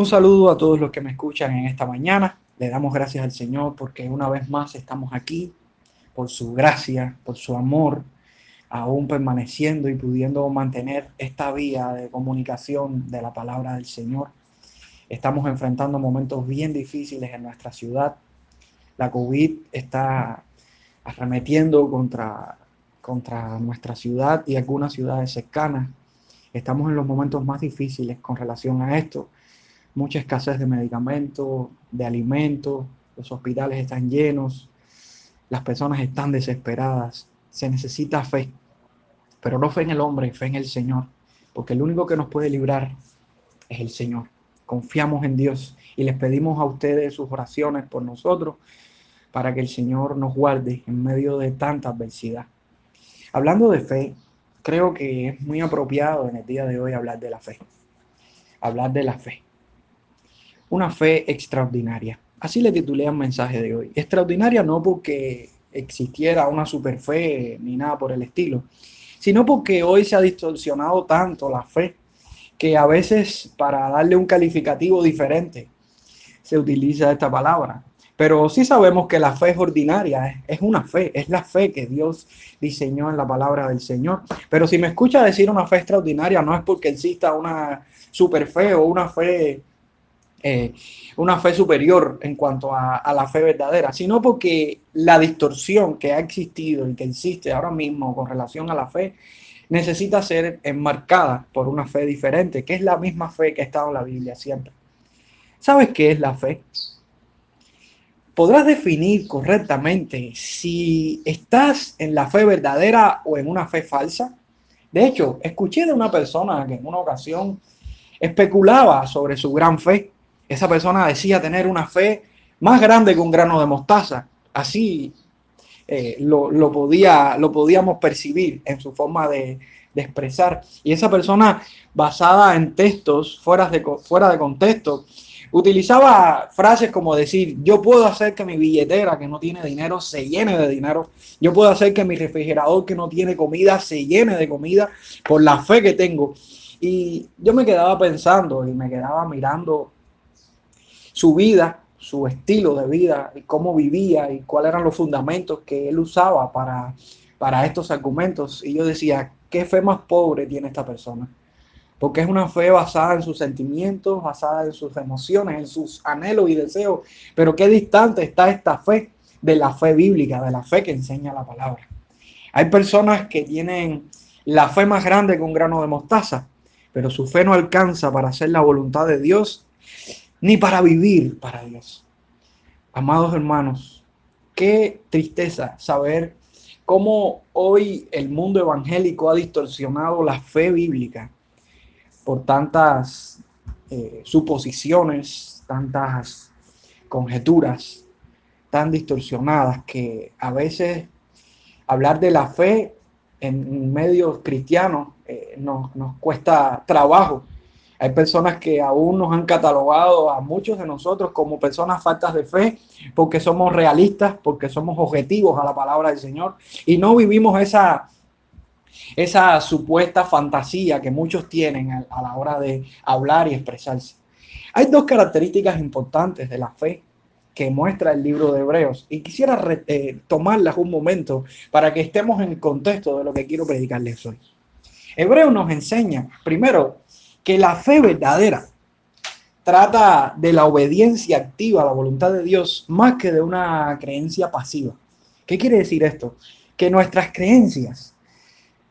Un saludo a todos los que me escuchan en esta mañana. Le damos gracias al Señor porque una vez más estamos aquí por su gracia, por su amor, aún permaneciendo y pudiendo mantener esta vía de comunicación de la palabra del Señor. Estamos enfrentando momentos bien difíciles en nuestra ciudad. La COVID está arremetiendo contra, contra nuestra ciudad y algunas ciudades cercanas. Estamos en los momentos más difíciles con relación a esto. Mucha escasez de medicamentos, de alimentos, los hospitales están llenos, las personas están desesperadas. Se necesita fe, pero no fe en el hombre, fe en el Señor, porque el único que nos puede librar es el Señor. Confiamos en Dios y les pedimos a ustedes sus oraciones por nosotros para que el Señor nos guarde en medio de tanta adversidad. Hablando de fe, creo que es muy apropiado en el día de hoy hablar de la fe. Hablar de la fe. Una fe extraordinaria. Así le titulé al mensaje de hoy. Extraordinaria no porque existiera una super fe ni nada por el estilo, sino porque hoy se ha distorsionado tanto la fe que a veces para darle un calificativo diferente se utiliza esta palabra. Pero sí sabemos que la fe es ordinaria, es una fe, es la fe que Dios diseñó en la palabra del Señor. Pero si me escucha decir una fe extraordinaria, no es porque exista una super fe o una fe, eh, una fe superior en cuanto a, a la fe verdadera, sino porque la distorsión que ha existido y que existe ahora mismo con relación a la fe necesita ser enmarcada por una fe diferente, que es la misma fe que ha estado en la Biblia siempre. ¿Sabes qué es la fe? Podrás definir correctamente si estás en la fe verdadera o en una fe falsa. De hecho, escuché de una persona que en una ocasión especulaba sobre su gran fe. Esa persona decía tener una fe más grande que un grano de mostaza. Así eh, lo, podía, lo podíamos percibir en su forma de, expresar. Y esa persona, basada en textos fuera de, fuera de contexto, utilizaba frases como decir, yo puedo hacer que mi billetera que no tiene dinero se llene de dinero, yo puedo hacer que mi refrigerador que no tiene comida se llene de comida por la fe que tengo. Y yo me quedaba pensando y me quedaba mirando su vida su estilo de vida y cómo vivía y cuáles eran los fundamentos que él usaba para, para estos argumentos. Y yo decía, ¿qué fe más pobre tiene esta persona? Porque es una fe basada en sus sentimientos, basada en sus emociones, en sus anhelos y deseos. Pero qué distante está esta fe de la fe bíblica, de la fe que enseña la palabra. Hay personas que tienen la fe más grande que un grano de mostaza, pero su fe no alcanza para hacer la voluntad de Dios ni para vivir para Dios. Amados hermanos, qué tristeza saber cómo hoy el mundo evangélico ha distorsionado la fe bíblica por tantas eh, suposiciones, tantas conjeturas tan distorsionadas que a veces hablar de la fe en medios cristianos eh, nos, nos cuesta trabajo hay personas que aún nos han catalogado a muchos de nosotros como personas faltas de fe, porque somos realistas, porque somos objetivos a la palabra del Señor y no vivimos esa, esa supuesta fantasía que muchos tienen a, la hora de hablar y expresarse. Hay dos características importantes de la fe que muestra el libro de Hebreos y quisiera eh, tomarlas un momento para que estemos en el contexto de lo que quiero predicarles hoy. Hebreos nos enseña, primero, que la fe verdadera trata de la obediencia activa a la voluntad de Dios más que de una creencia pasiva. ¿Qué quiere decir esto? Que nuestras creencias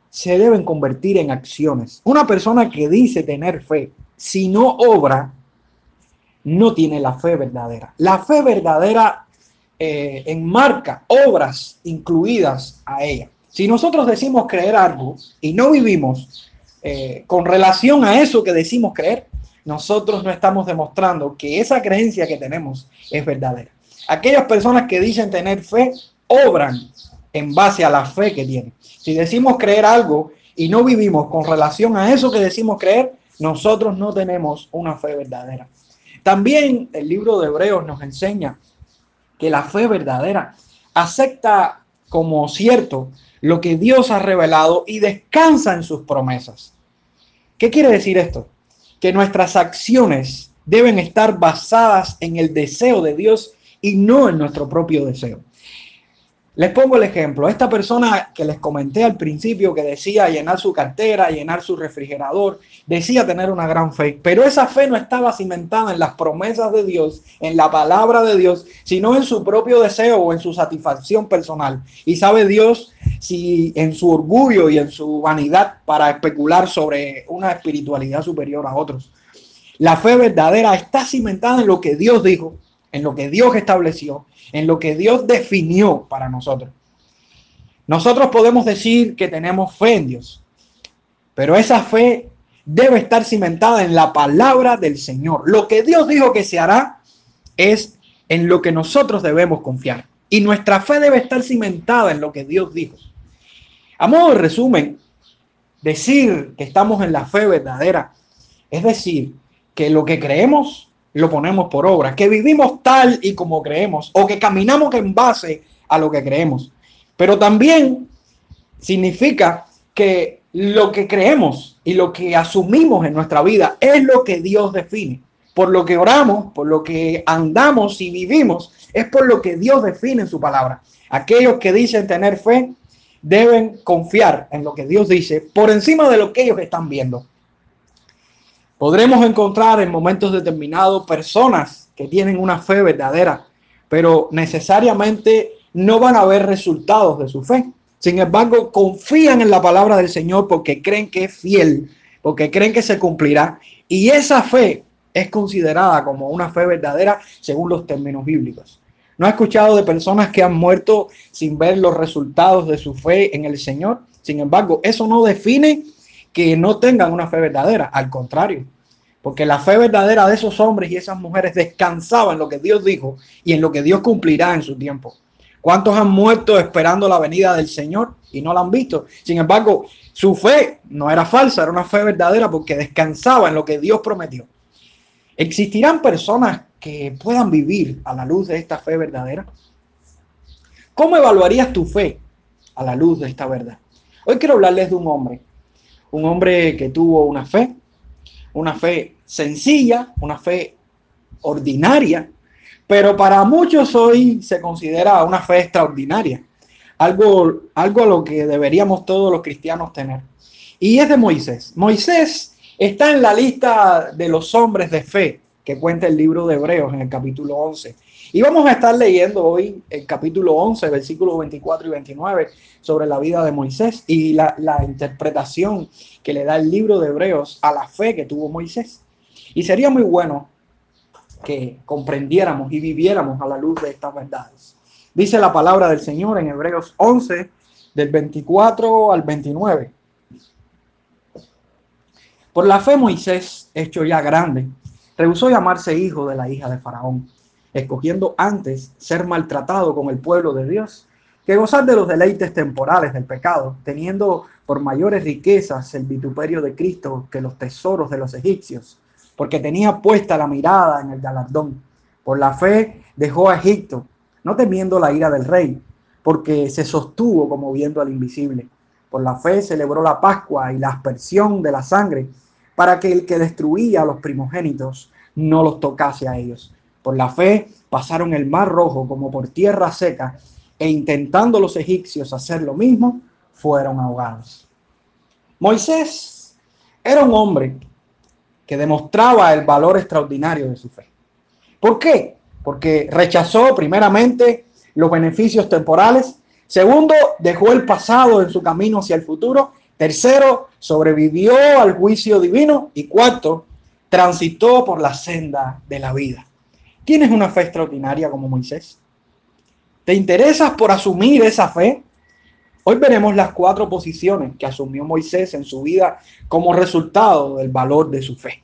se deben convertir en acciones. Una persona que dice tener fe, si no obra, no tiene la fe verdadera. La fe verdadera eh, enmarca obras incluidas a ella. Si nosotros decimos creer algo y no vivimos, eh, con relación a eso que decimos creer, nosotros no estamos demostrando que esa creencia que tenemos es verdadera. Aquellas personas que dicen tener fe, obran en base a la fe que tienen. Si decimos creer algo y no vivimos con relación a eso que decimos creer, nosotros no tenemos una fe verdadera. También el libro de Hebreos nos enseña que la fe verdadera acepta como cierto lo que Dios ha revelado y descansa en sus promesas. ¿Qué quiere decir esto? Que nuestras acciones deben estar basadas en el deseo de Dios y no en nuestro propio deseo. Les pongo el ejemplo. Esta persona que les comenté al principio que decía llenar su cartera, llenar su refrigerador, decía tener una gran fe, pero esa fe no estaba cimentada en las promesas de Dios, en la palabra de Dios, sino en su propio deseo o en su satisfacción personal. Y sabe Dios si en su orgullo y en su vanidad para especular sobre una espiritualidad superior a otros. La fe verdadera está cimentada en lo que Dios dijo, en lo que Dios estableció en lo que Dios definió para nosotros. Nosotros podemos decir que tenemos fe en Dios, pero esa fe debe estar cimentada en la palabra del Señor. Lo que Dios dijo que se hará es en lo que nosotros debemos confiar. Y nuestra fe debe estar cimentada en lo que Dios dijo. A modo de resumen, decir que estamos en la fe verdadera es decir que lo que creemos lo ponemos por obra, que vivimos tal y como creemos o que caminamos en base a lo que creemos. Pero también significa que lo que creemos y lo que asumimos en nuestra vida es lo que Dios define. Por lo que oramos, por lo que andamos y vivimos, es por lo que Dios define en su palabra. Aquellos que dicen tener fe deben confiar en lo que Dios dice por encima de lo que ellos están viendo. Podremos encontrar en momentos determinados personas que tienen una fe verdadera, pero necesariamente no van a ver resultados de su fe. Sin embargo, confían en la palabra del Señor porque creen que es fiel, porque creen que se cumplirá. Y esa fe es considerada como una fe verdadera según los términos bíblicos. ¿No ha escuchado de personas que han muerto sin ver los resultados de su fe en el Señor? Sin embargo, eso no define que no tengan una fe verdadera, al contrario, porque la fe verdadera de esos hombres y esas mujeres descansaba en lo que Dios dijo y en lo que Dios cumplirá en su tiempo. ¿Cuántos han muerto esperando la venida del Señor y no la han visto? Sin embargo, su fe no era falsa, era una fe verdadera porque descansaba en lo que Dios prometió. ¿Existirán personas que puedan vivir a la luz de esta fe verdadera? ¿Cómo evaluarías tu fe a la luz de esta verdad? Hoy quiero hablarles de un hombre un hombre que tuvo una fe, una fe sencilla, una fe ordinaria, pero para muchos hoy se considera una fe extraordinaria, algo, algo a lo que deberíamos todos los cristianos tener. Y es de Moisés. Moisés está en la lista de los hombres de fe que cuenta el libro de Hebreos en el capítulo 11. Y vamos a estar leyendo hoy el capítulo 11, versículos 24 y 29 sobre la vida de Moisés y la, la, interpretación que le da el libro de Hebreos a la fe que tuvo Moisés. Y sería muy bueno que comprendiéramos y viviéramos a la luz de estas verdades. Dice la palabra del Señor en Hebreos 11, del 24 al 29. Por la fe Moisés, hecho ya grande, rehusó llamarse hijo de la hija de Faraón escogiendo antes ser maltratado con el pueblo de Dios que gozar de los deleites temporales del pecado, teniendo por mayores riquezas el vituperio de Cristo que los tesoros de los egipcios, porque tenía puesta la mirada en el galardón. Por la fe dejó a Egipto, no temiendo la ira del rey, porque se sostuvo como viendo al invisible. Por la fe celebró la Pascua y la aspersión de la sangre, para que el que destruía a los primogénitos no los tocase a ellos por la fe pasaron el mar rojo como por tierra seca e intentando los egipcios hacer lo mismo, fueron ahogados. Moisés era un hombre que demostraba el valor extraordinario de su fe. ¿Por qué? Porque rechazó primeramente los beneficios temporales, segundo, dejó el pasado en su camino hacia el futuro, tercero, sobrevivió al juicio divino y cuarto, transitó por la senda de la vida. ¿Tienes una fe extraordinaria como Moisés? ¿Te interesas por asumir esa fe? Hoy veremos las cuatro posiciones que asumió Moisés en su vida como resultado del valor de su fe.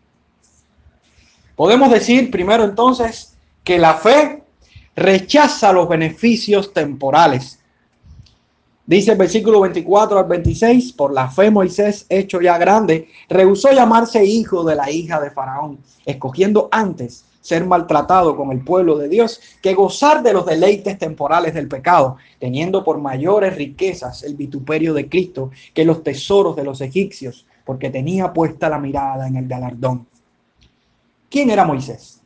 Podemos decir primero entonces que la fe rechaza los beneficios temporales. Dice el versículo 24 al 26, por la fe Moisés, hecho ya grande, rehusó llamarse hijo de la hija de Faraón, escogiendo antes ser maltratado con el pueblo de Dios que gozar de los deleites temporales del pecado, teniendo por mayores riquezas el vituperio de Cristo que los tesoros de los egipcios, porque tenía puesta la mirada en el galardón. ¿Quién era Moisés?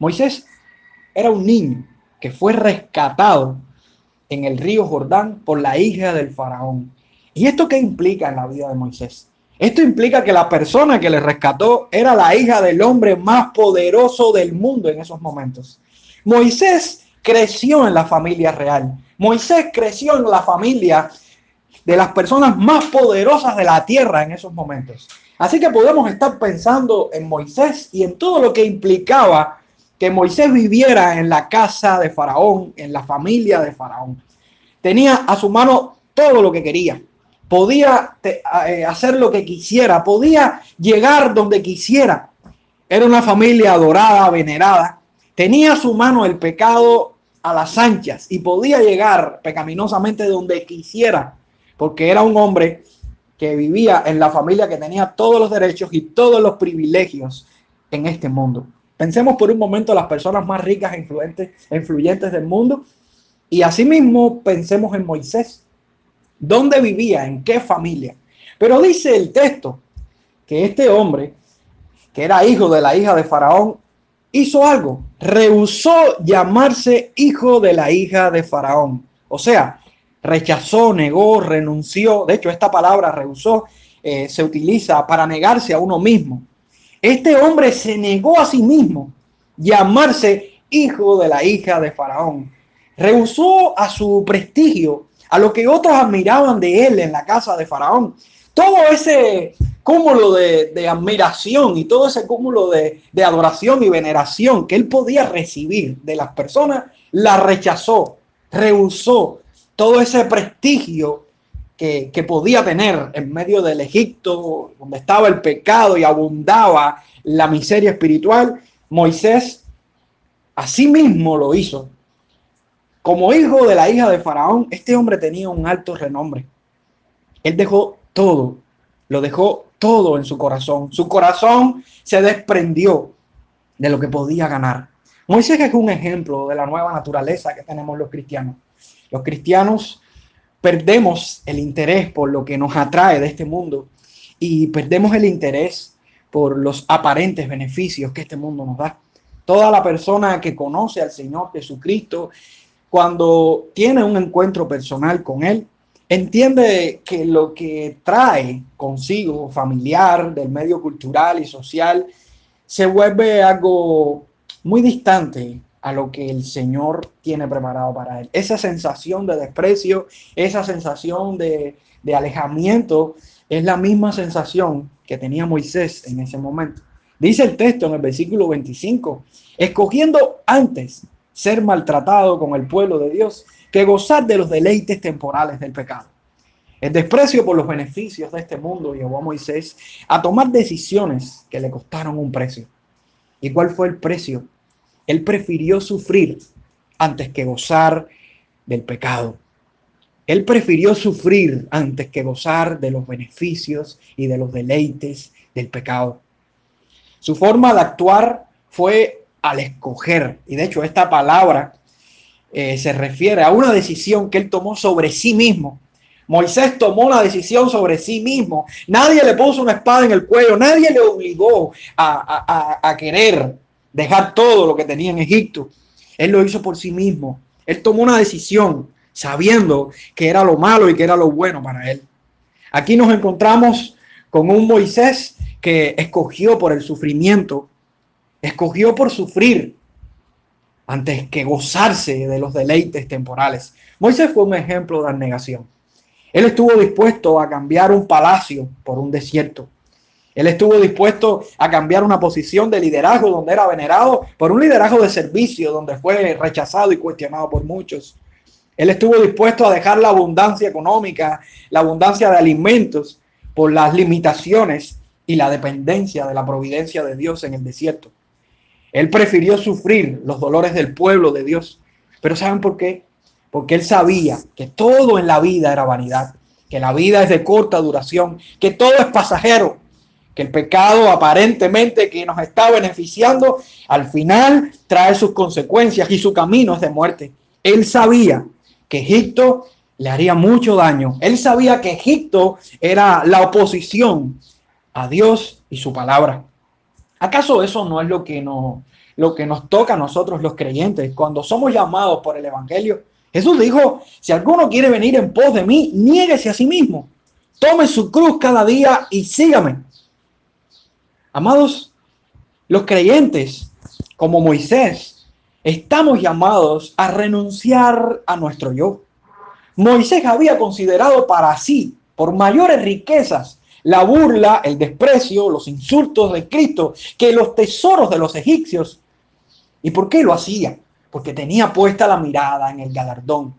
Moisés era un niño que fue rescatado en el río Jordán por la hija del faraón. ¿Y esto qué implica en la vida de Moisés? Esto implica que la persona que le rescató era la hija del hombre más poderoso del mundo en esos momentos. Moisés creció en la familia real. Moisés creció en la familia de las personas más poderosas de la tierra en esos momentos. Así que podemos estar pensando en Moisés y en todo lo que implicaba que Moisés viviera en la casa de Faraón, en la familia de Faraón. Tenía a su mano todo lo que quería. Podía eh, hacer lo que quisiera, podía llegar donde quisiera. Era una familia adorada, venerada. Tenía a su mano el pecado a las anchas y podía llegar pecaminosamente donde quisiera, porque era un hombre que vivía en la familia que tenía todos los derechos y todos los privilegios en este mundo. Pensemos por un momento las personas más ricas e influyentes del mundo y asimismo pensemos en Moisés. ¿Dónde vivía? ¿En qué familia? Pero dice el texto que este hombre, que era hijo de la hija de Faraón, hizo algo. Rehusó llamarse hijo de la hija de Faraón. O sea, rechazó, negó, renunció. De hecho, esta palabra rehusó eh, se utiliza para negarse a uno mismo. Este hombre se negó a sí mismo llamarse hijo de la hija de Faraón. Rehusó a su prestigio, a lo que otros admiraban de él en la casa de Faraón. Todo ese cúmulo de, admiración y todo ese cúmulo de, adoración y veneración que él podía recibir de las personas, la rechazó, rehusó todo ese prestigio que, podía tener en medio del Egipto, donde estaba el pecado y abundaba la miseria espiritual, Moisés mismo lo hizo. Como hijo de la hija de Faraón, este hombre tenía un alto renombre. Él dejó todo, lo dejó todo en su corazón. Su corazón se desprendió de lo que podía ganar. Moisés es un ejemplo de la nueva naturaleza que tenemos los cristianos. Los cristianos perdemos el interés por lo que nos atrae de este mundo y perdemos el interés por los aparentes beneficios que este mundo nos da. Toda la persona que conoce al Señor Jesucristo, cuando tiene un encuentro personal con Él, entiende que lo que trae consigo familiar, del medio cultural y social, se vuelve algo muy distante a lo que el Señor tiene preparado para él. Esa sensación de desprecio, esa sensación de, alejamiento, es la misma sensación que tenía Moisés en ese momento. Dice el texto en el versículo 25, escogiendo antes ser maltratado con el pueblo de Dios que gozar de los deleites temporales del pecado. El desprecio por los beneficios de este mundo llevó a Moisés a tomar decisiones que le costaron un precio. ¿Y cuál fue el precio él prefirió sufrir antes que gozar del pecado. Él prefirió sufrir antes que gozar de los beneficios y de los deleites del pecado. Su forma de actuar fue al escoger. Y de hecho esta palabra eh, se refiere a una decisión que él tomó sobre sí mismo. Moisés tomó la decisión sobre sí mismo. Nadie le puso una espada en el cuello. Nadie le obligó a, a querer dejar todo lo que tenía en Egipto. Él lo hizo por sí mismo. Él tomó una decisión sabiendo que era lo malo y que era lo bueno para él. Aquí nos encontramos con un Moisés que escogió por el sufrimiento, escogió por sufrir antes que gozarse de los deleites temporales. Moisés fue un ejemplo de abnegación. Él estuvo dispuesto a cambiar un palacio por un desierto. Él estuvo dispuesto a cambiar una posición de liderazgo donde era venerado por un liderazgo de servicio donde fue rechazado y cuestionado por muchos. Él estuvo dispuesto a dejar la abundancia económica, la abundancia de alimentos por las limitaciones y la dependencia de la providencia de Dios en el desierto. Él prefirió sufrir los dolores del pueblo de Dios. Pero ¿saben por qué? Porque él sabía que todo en la vida era vanidad, que la vida es de corta duración, que todo es pasajero, que el pecado aparentemente que nos está beneficiando, al final trae sus consecuencias y su camino es de muerte. Él sabía que Egipto le haría mucho daño. Él sabía que Egipto era la oposición a Dios y su palabra. ¿Acaso eso no es lo que, nos, lo que nos toca a nosotros los creyentes cuando somos llamados por el Evangelio? Jesús dijo, si alguno quiere venir en pos de mí, niéguese a sí mismo, tome su cruz cada día y sígame. Amados, los creyentes, como Moisés, estamos llamados a renunciar a nuestro yo. Moisés había considerado para sí, por mayores riquezas, la burla, el desprecio, los insultos de Cristo, que los tesoros de los egipcios. ¿Y por qué lo hacía? Porque tenía puesta la mirada en el galardón.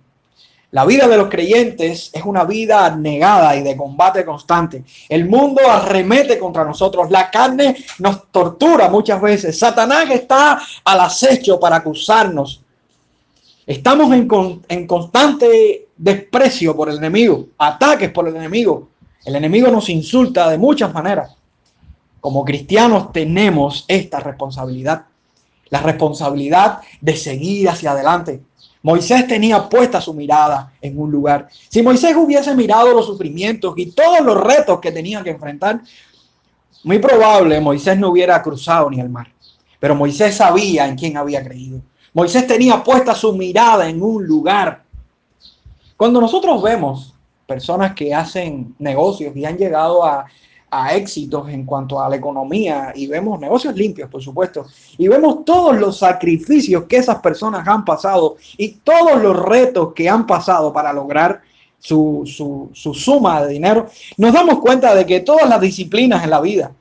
La vida de los creyentes es una vida negada y de combate constante. El mundo arremete contra nosotros. La carne nos tortura muchas veces. Satanás está al acecho para acusarnos. Estamos en, en constante desprecio por el enemigo, ataques por el enemigo. El enemigo nos insulta de muchas maneras. Como cristianos tenemos esta responsabilidad, la responsabilidad de seguir hacia adelante. Moisés tenía puesta su mirada en un lugar. Si Moisés hubiese mirado los sufrimientos y todos los retos que tenía que enfrentar, muy probable Moisés no hubiera cruzado ni el mar. Pero Moisés sabía en quién había creído. Moisés tenía puesta su mirada en un lugar. Cuando nosotros vemos personas que hacen negocios y han llegado a, éxitos en cuanto a la economía y vemos negocios limpios, por supuesto, y vemos todos los sacrificios que esas personas han pasado y todos los retos que han pasado para lograr su, su suma de dinero, nos damos cuenta de que todas las disciplinas en la vida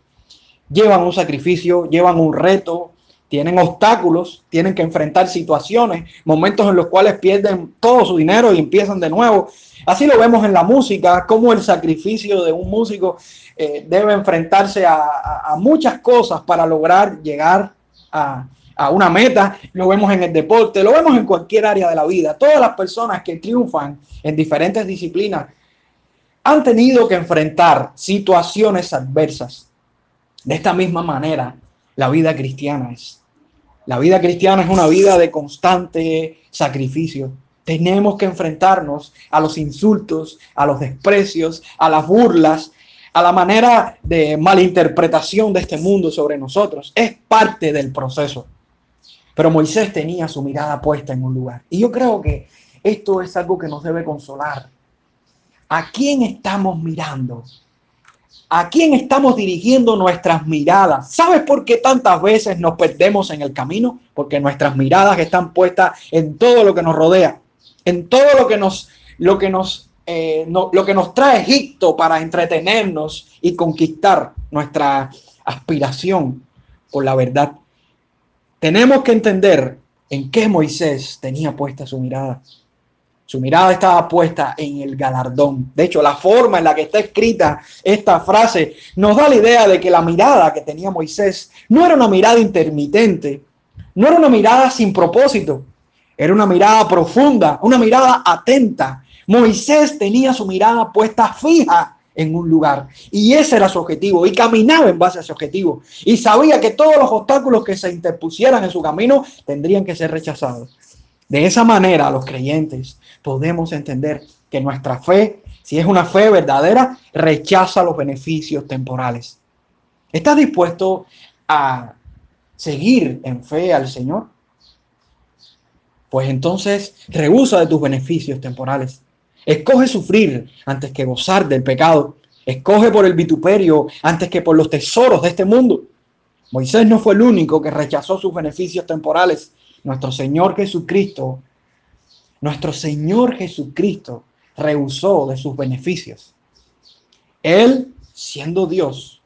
llevan un sacrificio, llevan un reto, tienen obstáculos, tienen que enfrentar situaciones, momentos en los cuales pierden todo su dinero y empiezan de nuevo. Así lo vemos en la música, como el sacrificio de un músico eh, debe enfrentarse a, muchas cosas para lograr llegar a, a una meta. Lo vemos en el deporte, lo vemos en cualquier área de la vida. Todas las personas que triunfan en diferentes disciplinas han tenido que enfrentar situaciones adversas. De esta misma manera, la vida cristiana es. La vida cristiana es una vida de constante sacrificio. Tenemos que enfrentarnos a los insultos, a los desprecios, a las burlas, a la manera de malinterpretación de este mundo sobre nosotros. Es parte del proceso. Pero Moisés tenía su mirada puesta en un lugar. Y yo creo que esto es algo que nos debe consolar. ¿A quién estamos mirando? ¿A quién estamos dirigiendo nuestras miradas? ¿Sabes por qué tantas veces nos perdemos en el camino? Porque nuestras miradas están puestas en todo lo que nos rodea, en todo lo que nos, lo que nos, eh, lo que nos trae Egipto para entretenernos y conquistar nuestra aspiración por la verdad. Tenemos que entender en qué Moisés tenía puesta su mirada. Su mirada estaba puesta en el galardón. De hecho, la forma en la que está escrita esta frase nos da la idea de que la mirada que tenía Moisés no era una mirada intermitente, no era una mirada sin propósito, era una mirada profunda, una mirada atenta. Moisés tenía su mirada puesta fija en un lugar y ese era su objetivo y caminaba en base a ese objetivo y sabía que todos los obstáculos que se interpusieran en su camino tendrían que ser rechazados. De esa manera, los creyentes podemos entender que nuestra fe, si es una fe verdadera, rechaza los beneficios temporales. ¿Estás dispuesto a seguir en fe al Señor? Pues entonces rehúsa de tus beneficios temporales. Escoge sufrir antes que gozar del pecado. Escoge por el vituperio antes que por los tesoros de este mundo. Moisés no fue el único que rechazó sus beneficios temporales. Nuestro Señor Jesucristo nuestro Señor Jesucristo rehusó de sus beneficios. Él, siendo Dios,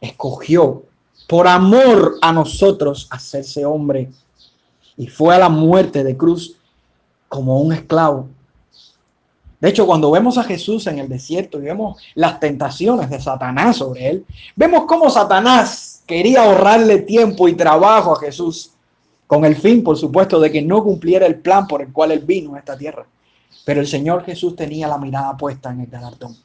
escogió por amor a nosotros hacerse hombre y fue a la muerte de cruz como un esclavo. De hecho, cuando vemos a Jesús en el desierto y vemos las tentaciones de Satanás sobre él, vemos cómo Satanás quería ahorrarle tiempo y trabajo a Jesús con el fin, por supuesto, de que no cumpliera el plan por el cual él vino a esta tierra. Pero el Señor Jesús tenía la mirada puesta en el galardón.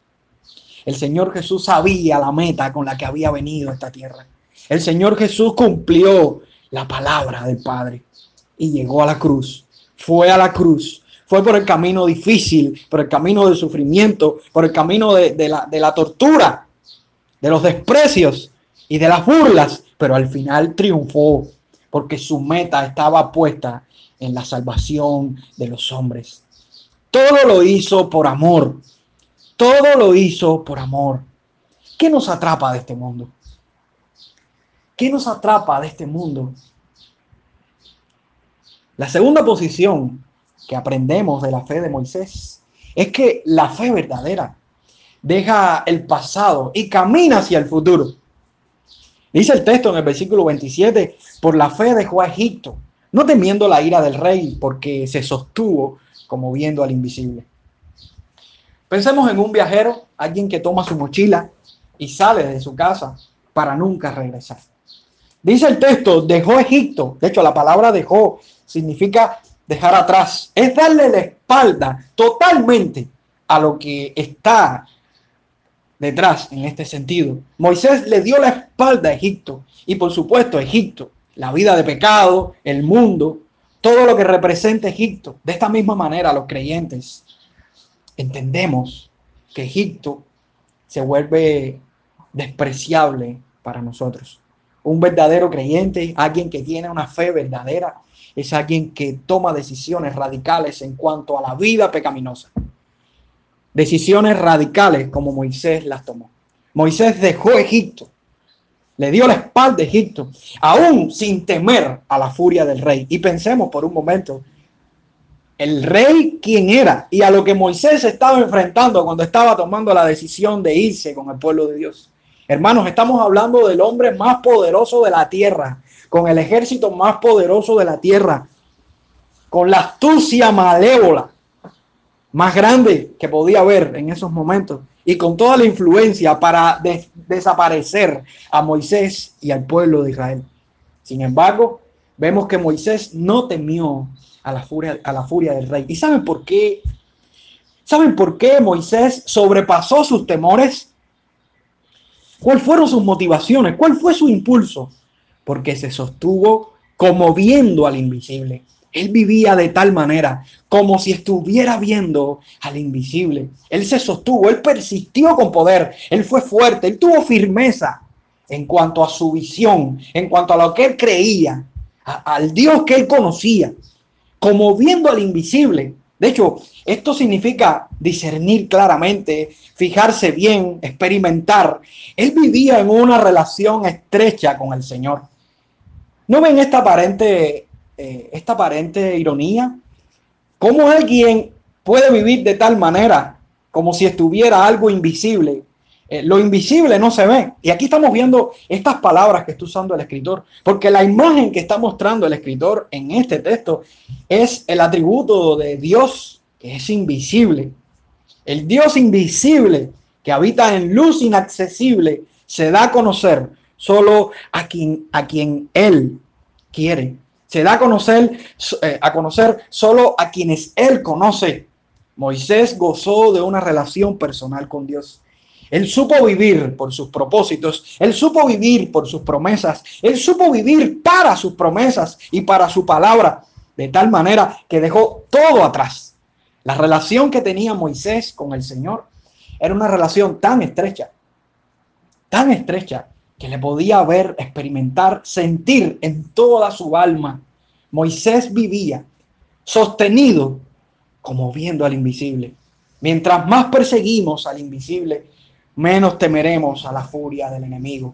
El Señor Jesús sabía la meta con la que había venido a esta tierra. El Señor Jesús cumplió la palabra del Padre y llegó a la cruz. Fue a la cruz. Fue por el camino difícil, por el camino del sufrimiento, por el camino de, la, de la tortura, de los desprecios y de las burlas, pero al final triunfó porque su meta estaba puesta en la salvación de los hombres. Todo lo hizo por amor. Todo lo hizo por amor. ¿Qué nos atrapa de este mundo? ¿Qué nos atrapa de este mundo? La segunda posición que aprendemos de la fe de Moisés es que la fe verdadera deja el pasado y camina hacia el futuro. Dice el texto en el versículo 27, por la fe dejó a Egipto, no temiendo la ira del rey, porque se sostuvo como viendo al invisible. Pensemos en un viajero, alguien que toma su mochila y sale de su casa para nunca regresar. Dice el texto, dejó Egipto. De hecho, la palabra dejó significa dejar atrás. Es darle la espalda totalmente a lo que está detrás en este sentido. Moisés le dio la espalda a Egipto y por supuesto Egipto, la vida de pecado, el mundo, todo lo que representa Egipto. De esta misma manera los creyentes entendemos que Egipto se vuelve despreciable para nosotros. Un verdadero creyente, alguien que tiene una fe verdadera, es alguien que toma decisiones radicales en cuanto a la vida pecaminosa decisiones radicales como Moisés las tomó. Moisés dejó Egipto, le dio la espalda a Egipto, aún sin temer a la furia del rey. Y pensemos por un momento, el rey quién era y a lo que Moisés estaba enfrentando cuando estaba tomando la decisión de irse con el pueblo de Dios. Hermanos, estamos hablando del hombre más poderoso de la tierra, con el ejército más poderoso de la tierra, con la astucia malévola más grande que podía haber en esos momentos y con toda la influencia para desaparecer a Moisés y al pueblo de Israel. Sin embargo, vemos que Moisés no temió a la furia, a la furia del rey. ¿Y saben por qué? ¿Saben por qué Moisés sobrepasó sus temores? ¿Cuáles fueron sus motivaciones? ¿Cuál fue su impulso? Porque se sostuvo como viendo al invisible. Él vivía de tal manera, como si estuviera viendo al invisible. Él se sostuvo, él persistió con poder, él fue fuerte, él tuvo firmeza en cuanto a su visión, en cuanto a lo que él creía, al Dios que él conocía, como viendo al invisible. De hecho, esto significa discernir claramente, fijarse bien, experimentar. Él vivía en una relación estrecha con el Señor. ¿No ven esta aparente eh, esta aparente ironía. ¿Cómo alguien puede vivir de tal manera como si estuviera algo invisible? Eh, lo invisible no se ve. Y aquí estamos viendo estas palabras que está usando el escritor, porque la imagen que está mostrando el escritor en este texto es el atributo de Dios que es invisible. El Dios invisible que habita en luz inaccesible se da a conocer solo a quien, a quien Él quiere se da a conocer, eh, a conocer solo a quienes él conoce. Moisés gozó de una relación personal con Dios. Él supo vivir por sus propósitos, él supo vivir por sus promesas, él supo vivir para sus promesas y para su palabra, de tal manera que dejó todo atrás. La relación que tenía Moisés con el Señor era una relación tan estrecha, tan estrecha, que le podía ver, experimentar, sentir en toda su alma. Moisés vivía sostenido como viendo al invisible. Mientras más perseguimos al invisible, menos temeremos a la furia del enemigo.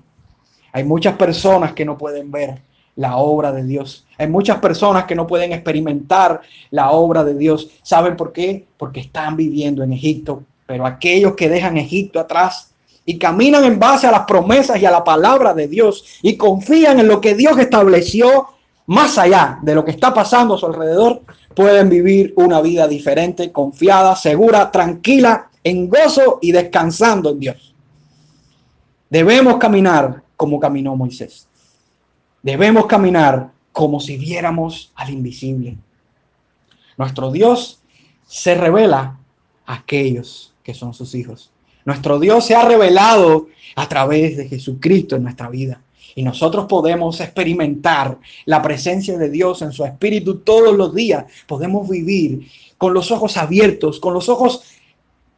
Hay muchas personas que no pueden ver la obra de Dios. Hay muchas personas que no pueden experimentar la obra de Dios. ¿Saben por qué? Porque están viviendo en Egipto. Pero aquellos que dejan Egipto atrás y caminan en base a las promesas y a la palabra de Dios y confían en lo que Dios estableció más allá de lo que está pasando a su alrededor, pueden vivir una vida diferente, confiada, segura, tranquila, en gozo y descansando en Dios. Debemos caminar como caminó Moisés. Debemos caminar como si viéramos al invisible. Nuestro Dios se revela a aquellos que son sus hijos. Nuestro Dios se ha revelado a través de Jesucristo en nuestra vida. Y nosotros podemos experimentar la presencia de Dios en su espíritu todos los días. Podemos vivir con los ojos abiertos, con los ojos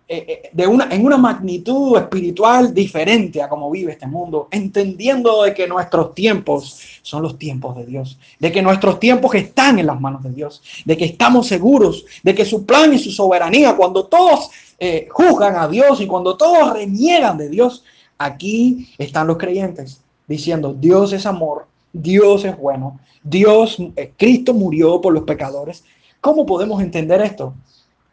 eh, eh, de una, en una magnitud espiritual diferente a como vive este mundo, entendiendo de que nuestros tiempos son los tiempos de Dios, de que nuestros tiempos están en las manos de Dios, de que estamos seguros, de que su plan y su soberanía, cuando todos eh, juzgan a Dios y cuando todos reniegan de Dios, aquí están los creyentes diciendo, Dios es amor, Dios es bueno, Dios, Cristo murió por los pecadores. ¿Cómo podemos entender esto?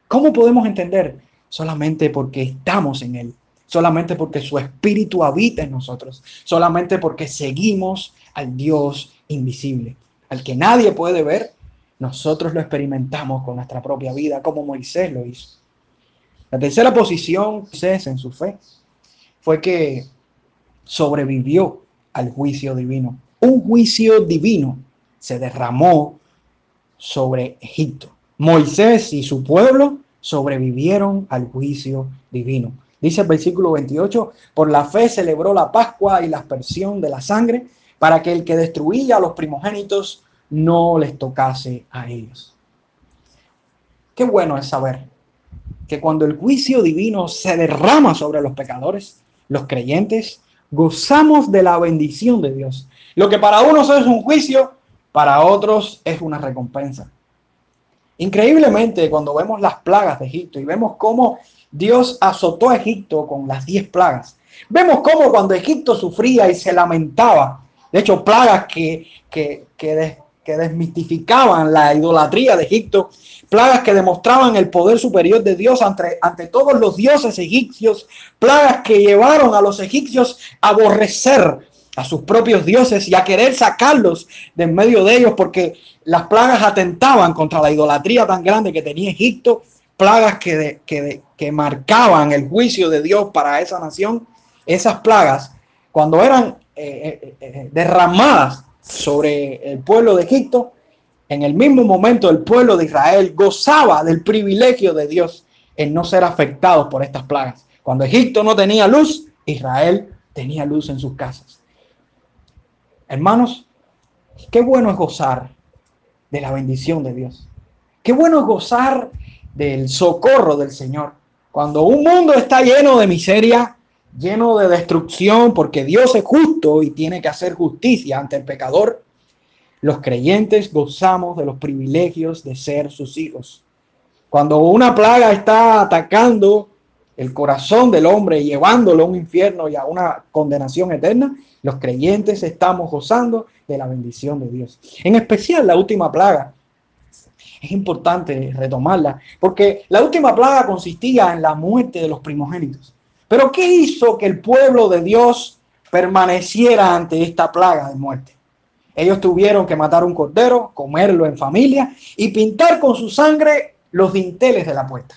¿Cómo podemos entender? solamente porque estamos en Él, solamente porque su Espíritu habita en nosotros, solamente porque seguimos al Dios invisible, al que nadie puede ver, nosotros lo experimentamos con nuestra propia vida, como Moisés lo hizo. La tercera posición Moisés en su fe fue que sobrevivió al juicio divino. Un juicio divino se derramó sobre Egipto. Moisés y su pueblo sobrevivieron al juicio divino. Dice el versículo 28, por la fe celebró la Pascua y la aspersión de la sangre para que el que destruía a los primogénitos no les tocase a ellos. Qué bueno es saber que cuando el juicio divino se derrama sobre los pecadores, los creyentes, gozamos de la bendición de Dios. Lo que para unos es un juicio, para otros es una recompensa. Increíblemente, cuando vemos las plagas de Egipto y vemos cómo Dios azotó a Egipto con las diez plagas, vemos cómo cuando Egipto sufría y se lamentaba, de hecho, plagas que, que, que, desmitificaban la idolatría de Egipto, plagas que demostraban el poder superior de Dios ante, ante todos los dioses egipcios, plagas que llevaron a los egipcios a aborrecer a sus propios dioses y a querer sacarlos de en medio de ellos porque las plagas atentaban contra la idolatría tan grande que tenía Egipto, plagas que, que, marcaban el juicio de Dios para esa nación. Esas plagas, cuando eran eh, eh, eh, derramadas sobre el pueblo de Egipto, en el mismo momento el pueblo de Israel gozaba del privilegio de Dios en no ser afectados por estas plagas. Cuando Egipto no tenía luz, Israel tenía luz en sus casas. Hermanos, qué bueno es gozar de la bendición de Dios. Qué bueno es gozar del socorro del Señor. Cuando un mundo está lleno de miseria, lleno de destrucción, porque Dios es justo y tiene que hacer justicia ante el pecador, los creyentes gozamos de los privilegios de ser sus hijos. Cuando una plaga está atacando el corazón del hombre, llevándolo a un infierno y a una condenación eterna, los creyentes estamos gozando de la bendición de Dios. En especial la última plaga. Es importante retomarla, porque la última plaga consistía en la muerte de los primogénitos. Pero ¿qué hizo que el pueblo de Dios permaneciera ante esta plaga de muerte? Ellos tuvieron que matar un cordero, comerlo en familia y pintar con su sangre los dinteles de la puerta.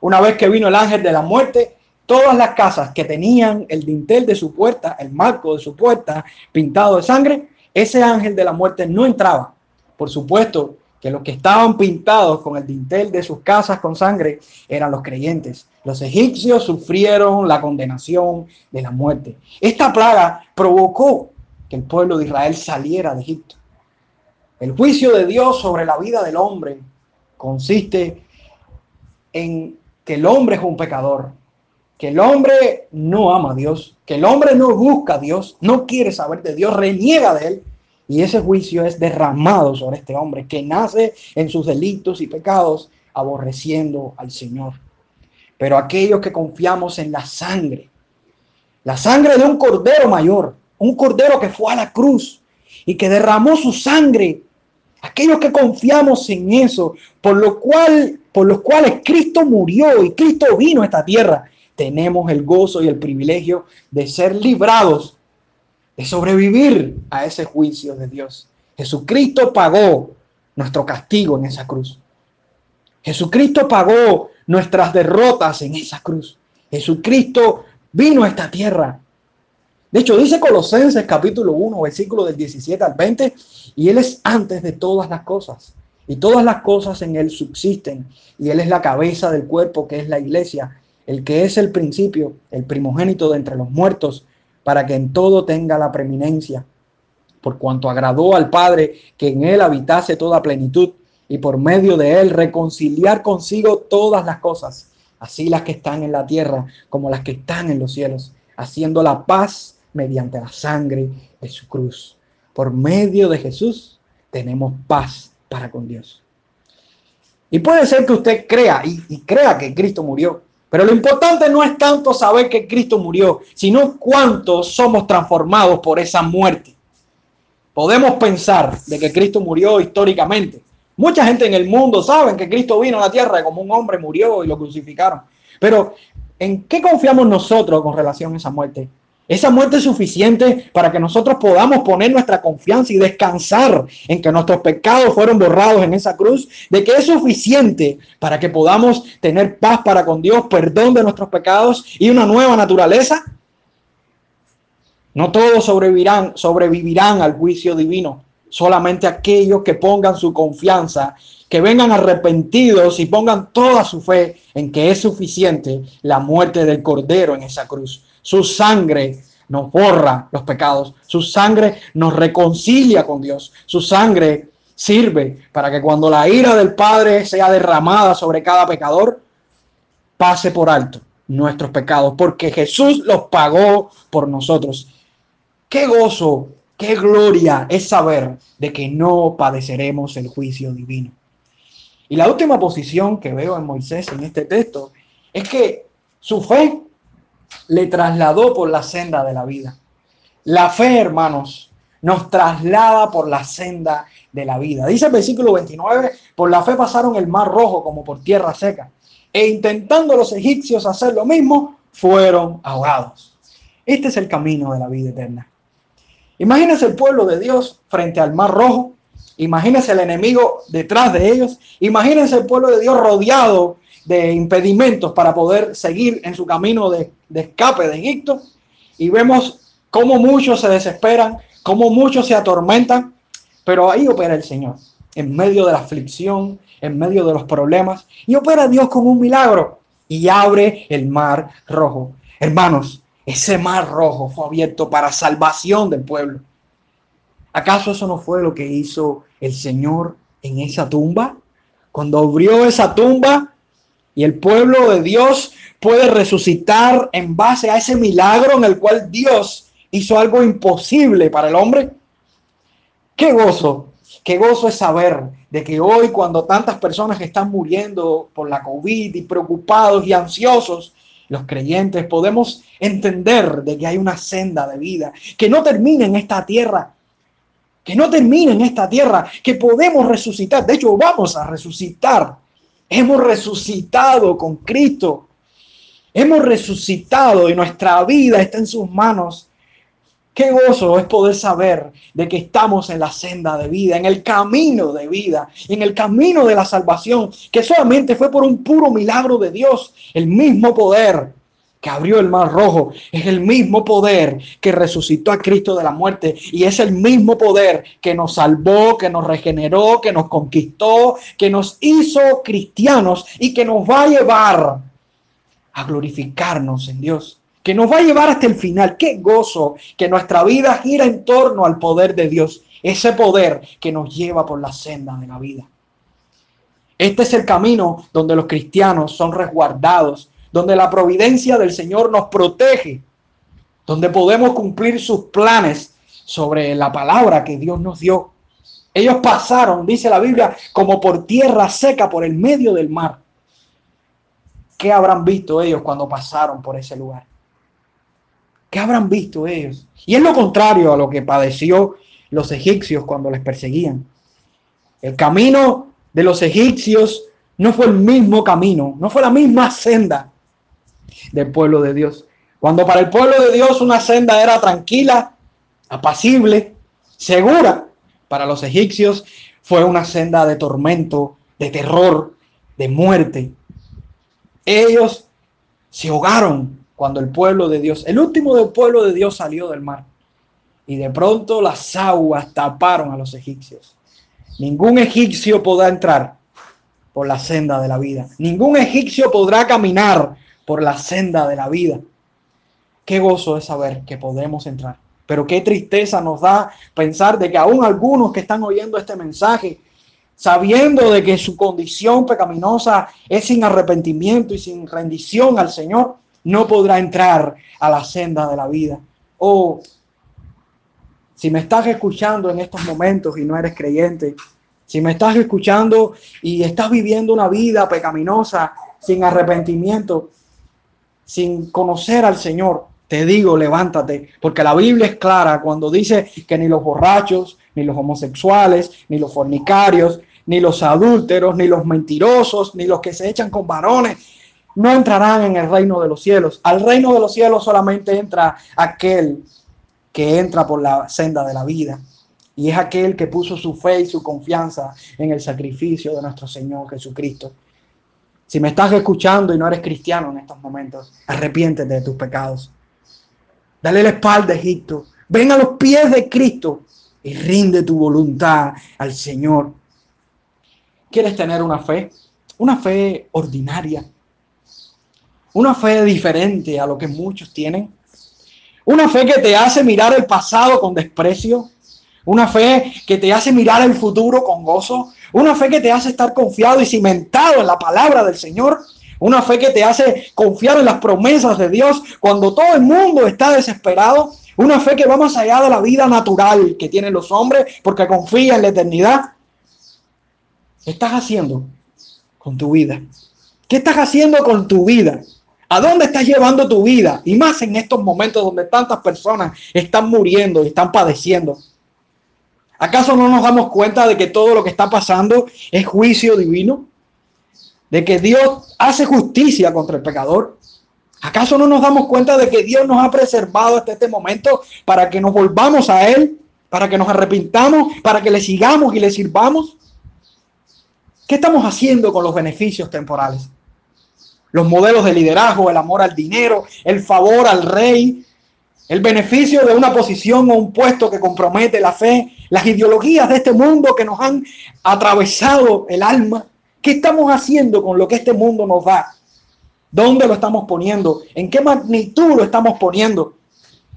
Una vez que vino el ángel de la muerte, todas las casas que tenían el dintel de su puerta, el marco de su puerta pintado de sangre, ese ángel de la muerte no entraba. Por supuesto que los que estaban pintados con el dintel de sus casas con sangre eran los creyentes. Los egipcios sufrieron la condenación de la muerte. Esta plaga provocó que el pueblo de Israel saliera de Egipto. El juicio de Dios sobre la vida del hombre consiste en que el hombre es un pecador, que el hombre no ama a Dios, que el hombre no busca a Dios, no quiere saber de Dios, reniega de él. Y ese juicio es derramado sobre este hombre que nace en sus delitos y pecados, aborreciendo al Señor. Pero aquellos que confiamos en la sangre, la sangre de un cordero mayor, un cordero que fue a la cruz y que derramó su sangre aquellos que confiamos en eso, por lo cual, por los cuales Cristo murió y Cristo vino a esta tierra, tenemos el gozo y el privilegio de ser librados, de sobrevivir a ese juicio de Dios. Jesucristo pagó nuestro castigo en esa cruz. Jesucristo pagó nuestras derrotas en esa cruz. Jesucristo vino a esta tierra de hecho, dice Colosenses capítulo 1, versículo del 17 al 20, y Él es antes de todas las cosas, y todas las cosas en Él subsisten, y Él es la cabeza del cuerpo que es la iglesia, el que es el principio, el primogénito de entre los muertos, para que en todo tenga la preeminencia, por cuanto agradó al Padre que en Él habitase toda plenitud, y por medio de Él reconciliar consigo todas las cosas, así las que están en la tierra como las que están en los cielos, haciendo la paz mediante la sangre de su cruz. Por medio de Jesús tenemos paz para con Dios. Y puede ser que usted crea y, crea que Cristo murió, pero lo importante no es tanto saber que Cristo murió, sino cuántos somos transformados por esa muerte. Podemos pensar de que Cristo murió históricamente. Mucha gente en el mundo sabe que Cristo vino a la tierra como un hombre murió y lo crucificaron. Pero ¿en qué confiamos nosotros con relación a esa muerte? Esa muerte es suficiente para que nosotros podamos poner nuestra confianza y descansar en que nuestros pecados fueron borrados en esa cruz, de que es suficiente para que podamos tener paz para con Dios, perdón de nuestros pecados y una nueva naturaleza. No todos sobrevivirán, sobrevivirán al juicio divino, solamente aquellos que pongan su confianza, que vengan arrepentidos y pongan toda su fe en que es suficiente la muerte del Cordero en esa cruz su sangre nos borra los pecados. Su sangre nos reconcilia con Dios. Su sangre sirve para que cuando la ira del Padre sea derramada sobre cada pecador, pase por alto nuestros pecados, porque Jesús los pagó por nosotros. Qué gozo, qué gloria es saber de que no padeceremos el juicio divino. Y la última posición que veo en Moisés en este texto es que su fe le trasladó por la senda de la vida. La fe, hermanos, nos traslada por la senda de la vida. Dice el versículo 29, por la fe pasaron el mar rojo como por tierra seca, e intentando los egipcios hacer lo mismo, fueron ahogados. Este es el camino de la vida eterna. Imagínense el pueblo de Dios frente al mar rojo, imagínense el enemigo detrás de ellos, imagínense el pueblo de Dios rodeado de impedimentos para poder seguir en su camino de, escape de Egipto. Y vemos cómo muchos se desesperan, cómo muchos se atormentan, pero ahí opera el Señor, en medio de la aflicción, en medio de los problemas, y opera Dios con un milagro y abre el mar rojo. Hermanos, ese mar rojo fue abierto para salvación del pueblo. ¿Acaso eso no fue lo que hizo el Señor en esa tumba? Cuando abrió esa tumba, y el pueblo de Dios puede resucitar en base a ese milagro en el cual Dios hizo algo imposible para el hombre. Qué gozo, qué gozo es saber de que hoy cuando tantas personas están muriendo por la COVID y preocupados y ansiosos, los creyentes podemos entender de que hay una senda de vida que no termina en esta tierra, que no termina en esta tierra, que podemos resucitar. De hecho, vamos a resucitar Hemos resucitado con Cristo. Hemos resucitado y nuestra vida está en sus manos. Qué gozo es poder saber de que estamos en la senda de vida, en el camino de vida, en el camino de la salvación, que solamente fue por un puro milagro de Dios, el mismo poder que abrió el mar rojo, es el mismo poder que resucitó a Cristo de la muerte y es el mismo poder que nos salvó, que nos regeneró, que nos conquistó, que nos hizo cristianos y que nos va a llevar a glorificarnos en Dios, que nos va a llevar hasta el final. Qué gozo que nuestra vida gira en torno al poder de Dios, ese poder que nos lleva por la senda de la vida. Este es el camino donde los cristianos son resguardados donde la providencia del Señor nos protege, donde podemos cumplir sus planes sobre la palabra que Dios nos dio. Ellos pasaron, dice la Biblia, como por tierra seca por el medio del mar. ¿Qué habrán visto ellos cuando pasaron por ese lugar? ¿Qué habrán visto ellos? Y es lo contrario a lo que padeció los egipcios cuando les perseguían. El camino de los egipcios no fue el mismo camino, no fue la misma senda del pueblo de Dios. Cuando para el pueblo de Dios una senda era tranquila, apacible, segura, para los egipcios fue una senda de tormento, de terror, de muerte. Ellos se ahogaron cuando el pueblo de Dios, el último del pueblo de Dios salió del mar. Y de pronto las aguas taparon a los egipcios. Ningún egipcio podrá entrar por la senda de la vida. Ningún egipcio podrá caminar por la senda de la vida. Qué gozo es saber que podemos entrar. Pero qué tristeza nos da pensar de que aún algunos que están oyendo este mensaje sabiendo de que su condición pecaminosa es sin arrepentimiento y sin rendición al Señor, no podrá entrar a la senda de la vida. O si me estás escuchando en estos momentos y no eres creyente, si me estás escuchando y estás viviendo una vida pecaminosa, sin arrepentimiento, sin conocer al Señor, te digo, levántate, porque la Biblia es clara cuando dice que ni los borrachos, ni los homosexuales, ni los fornicarios, ni los adúlteros, ni los mentirosos, ni los que se echan con varones, no entrarán en el reino de los cielos. Al reino de los cielos solamente entra aquel que entra por la senda de la vida. Y es aquel que puso su fe y su confianza en el sacrificio de nuestro Señor Jesucristo. Si me estás escuchando y no eres cristiano en estos momentos, arrepiéntete de tus pecados. Dale la espalda a Egipto. Ven a los pies de Cristo y rinde tu voluntad al Señor. ¿Quieres tener una fe? Una fe ordinaria. Una fe diferente a lo que muchos tienen. Una fe que te hace mirar el pasado con desprecio. Una fe que te hace mirar el futuro con gozo. Una fe que te hace estar confiado y cimentado en la palabra del Señor. Una fe que te hace confiar en las promesas de Dios cuando todo el mundo está desesperado. Una fe que va más allá de la vida natural que tienen los hombres porque confía en la eternidad. ¿Qué estás haciendo con tu vida? ¿Qué estás haciendo con tu vida? ¿A dónde estás llevando tu vida? Y más en estos momentos donde tantas personas están muriendo y están padeciendo. ¿Acaso no nos damos cuenta de que todo lo que está pasando es juicio divino? ¿De que Dios hace justicia contra el pecador? ¿Acaso no nos damos cuenta de que Dios nos ha preservado hasta este momento para que nos volvamos a Él, para que nos arrepintamos, para que le sigamos y le sirvamos? ¿Qué estamos haciendo con los beneficios temporales? Los modelos de liderazgo, el amor al dinero, el favor al rey, el beneficio de una posición o un puesto que compromete la fe, las ideologías de este mundo que nos han atravesado el alma. ¿Qué estamos haciendo con lo que este mundo nos da? ¿Dónde lo estamos poniendo? ¿En qué magnitud lo estamos poniendo?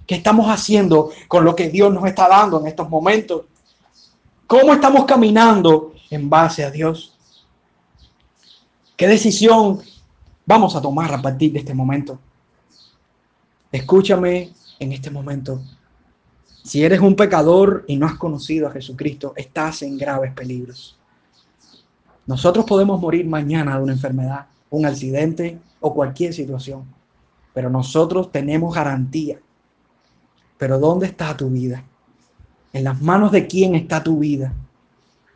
¿Qué estamos haciendo con lo que Dios nos está dando en estos momentos? ¿Cómo estamos caminando en base a Dios? ¿Qué decisión vamos a tomar a partir de este momento? Escúchame en este momento. Si eres un pecador y no has conocido a Jesucristo, estás en graves peligros. Nosotros podemos morir mañana de una enfermedad, un accidente o cualquier situación, pero nosotros tenemos garantía. Pero ¿dónde está tu vida? ¿En las manos de quién está tu vida?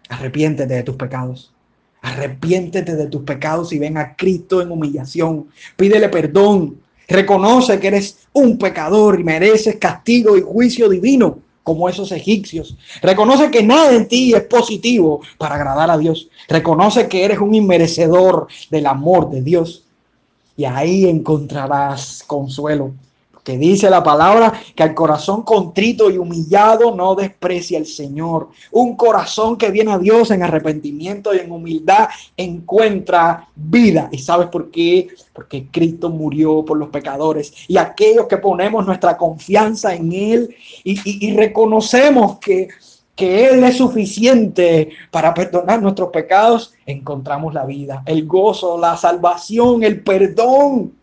Arrepiéntete de tus pecados. Arrepiéntete de tus pecados y ven a Cristo en humillación. Pídele perdón. Reconoce que eres un pecador y mereces castigo y juicio divino como esos egipcios. Reconoce que nada en ti es positivo para agradar a Dios. Reconoce que eres un inmerecedor del amor de Dios. Y ahí encontrarás consuelo que dice la palabra que al corazón contrito y humillado no desprecia el Señor. Un corazón que viene a Dios en arrepentimiento y en humildad encuentra vida. ¿Y sabes por qué? Porque Cristo murió por los pecadores y aquellos que ponemos nuestra confianza en Él y, y reconocemos que que Él es suficiente para perdonar nuestros pecados, encontramos la vida, el gozo, la salvación, el perdón.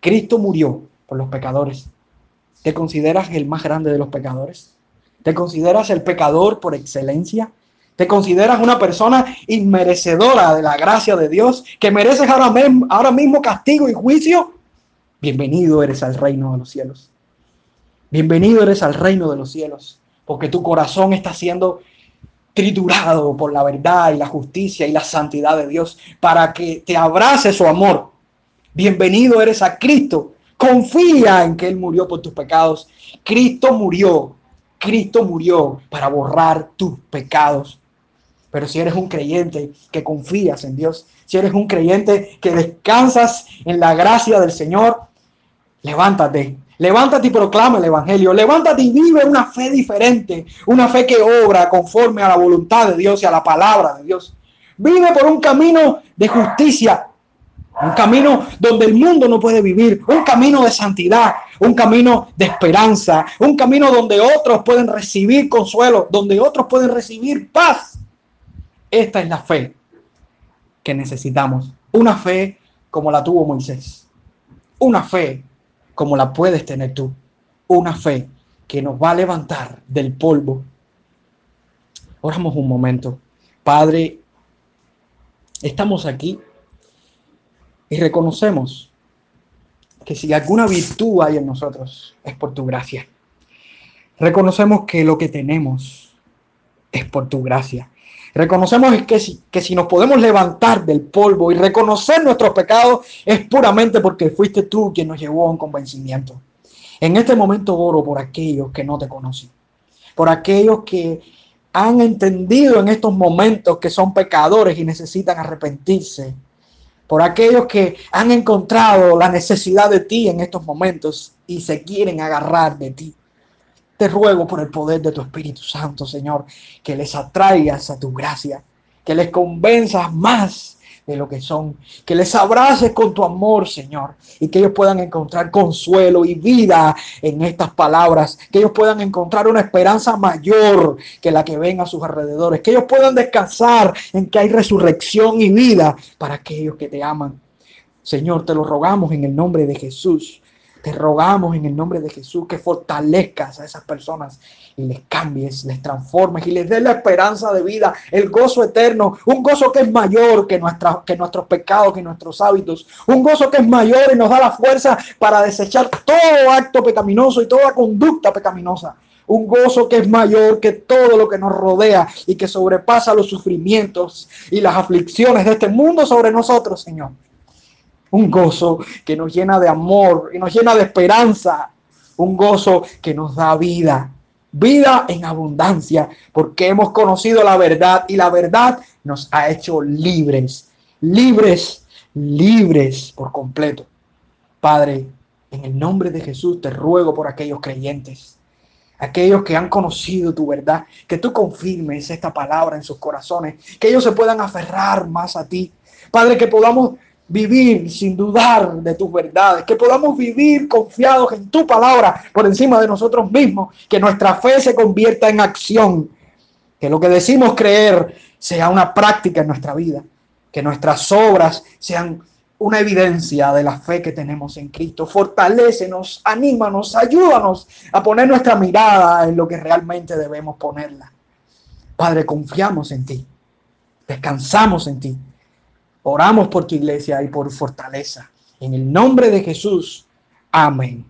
Cristo murió por los pecadores. ¿Te consideras el más grande de los pecadores? ¿Te consideras el pecador por excelencia? ¿Te consideras una persona inmerecedora de la gracia de Dios que mereces ahora, mismo castigo y juicio? Bienvenido eres al reino de los cielos. Bienvenido eres al reino de los cielos, porque tu corazón está siendo triturado por la verdad y la justicia y la santidad de Dios para que te abrace su amor Bienvenido eres a Cristo. Confía en que Él murió por tus pecados. Cristo murió. Cristo murió para borrar tus pecados. Pero si eres un creyente que confías en Dios, si eres un creyente que descansas en la gracia del Señor, levántate. Levántate y proclama el Evangelio. Levántate y vive una fe diferente. Una fe que obra conforme a la voluntad de Dios y a la palabra de Dios. Vive por un camino de justicia Un camino donde el mundo no puede vivir, un camino de santidad, un camino de esperanza, un camino donde otros pueden recibir consuelo, donde otros pueden recibir paz. Esta es la fe que necesitamos, una fe como la tuvo Moisés, una fe como la puedes tener tú, una fe que nos va a levantar del polvo. Oramos un momento. Padre, estamos aquí y reconocemos que si alguna virtud hay en nosotros es por tu gracia. Reconocemos que lo que tenemos es por tu gracia. Reconocemos que si, que si nos podemos levantar del polvo y reconocer nuestros pecados es puramente porque fuiste tú quien nos llevó a un convencimiento. En este momento oro por aquellos que no te conocen, por aquellos que han entendido en estos momentos que son pecadores y necesitan arrepentirse por aquellos que han encontrado la necesidad de ti en estos momentos y se quieren agarrar de ti. Te ruego por el poder de tu Espíritu Santo, Señor, que les atraigas a tu gracia, que les convenzas más de lo que son. Que les abraces con tu amor, Señor, y que ellos puedan encontrar consuelo y vida en estas palabras, que ellos puedan encontrar una esperanza mayor que la que ven a sus alrededores, que ellos puedan descansar en que hay resurrección y vida para aquellos que te aman. Señor, te lo rogamos en el nombre de Jesús. Te rogamos en el nombre de Jesús que fortalezcas a esas personas y les cambies, les transformes y les des la esperanza de vida, el gozo eterno, un gozo que es mayor que, que nuestros pecados, que nuestros hábitos, un gozo que es mayor y nos da la fuerza para desechar todo acto pecaminoso y toda conducta pecaminosa. Un gozo que es mayor que todo lo que nos rodea y que sobrepasa los sufrimientos y las aflicciones de este mundo sobre nosotros, Señor. Un gozo que nos llena de amor y nos llena de esperanza, un gozo que nos da vida, vida en abundancia, porque hemos conocido la verdad y la verdad nos ha hecho libres, libres, libres por completo. Padre, en el nombre de Jesús te ruego por aquellos creyentes, aquellos que han conocido tu verdad, que tú confirmes esta palabra en sus corazones, que ellos se puedan aferrar más a ti. Padre, que podamos vivir sin dudar de tus verdades, que podamos vivir confiados en tu palabra por encima de nosotros mismos, que nuestra fe se convierta en acción, que lo que decimos creer sea una práctica en nuestra vida, que nuestras obras sean una evidencia de la fe que tenemos en Cristo. Fortalécenos, anímanos, ayúdanos a poner nuestra mirada en lo que realmente debemos ponerla. Padre, confiamos en ti, descansamos en ti Oramos por tu iglesia y por fortaleza. En el nombre de Jesús. Amén.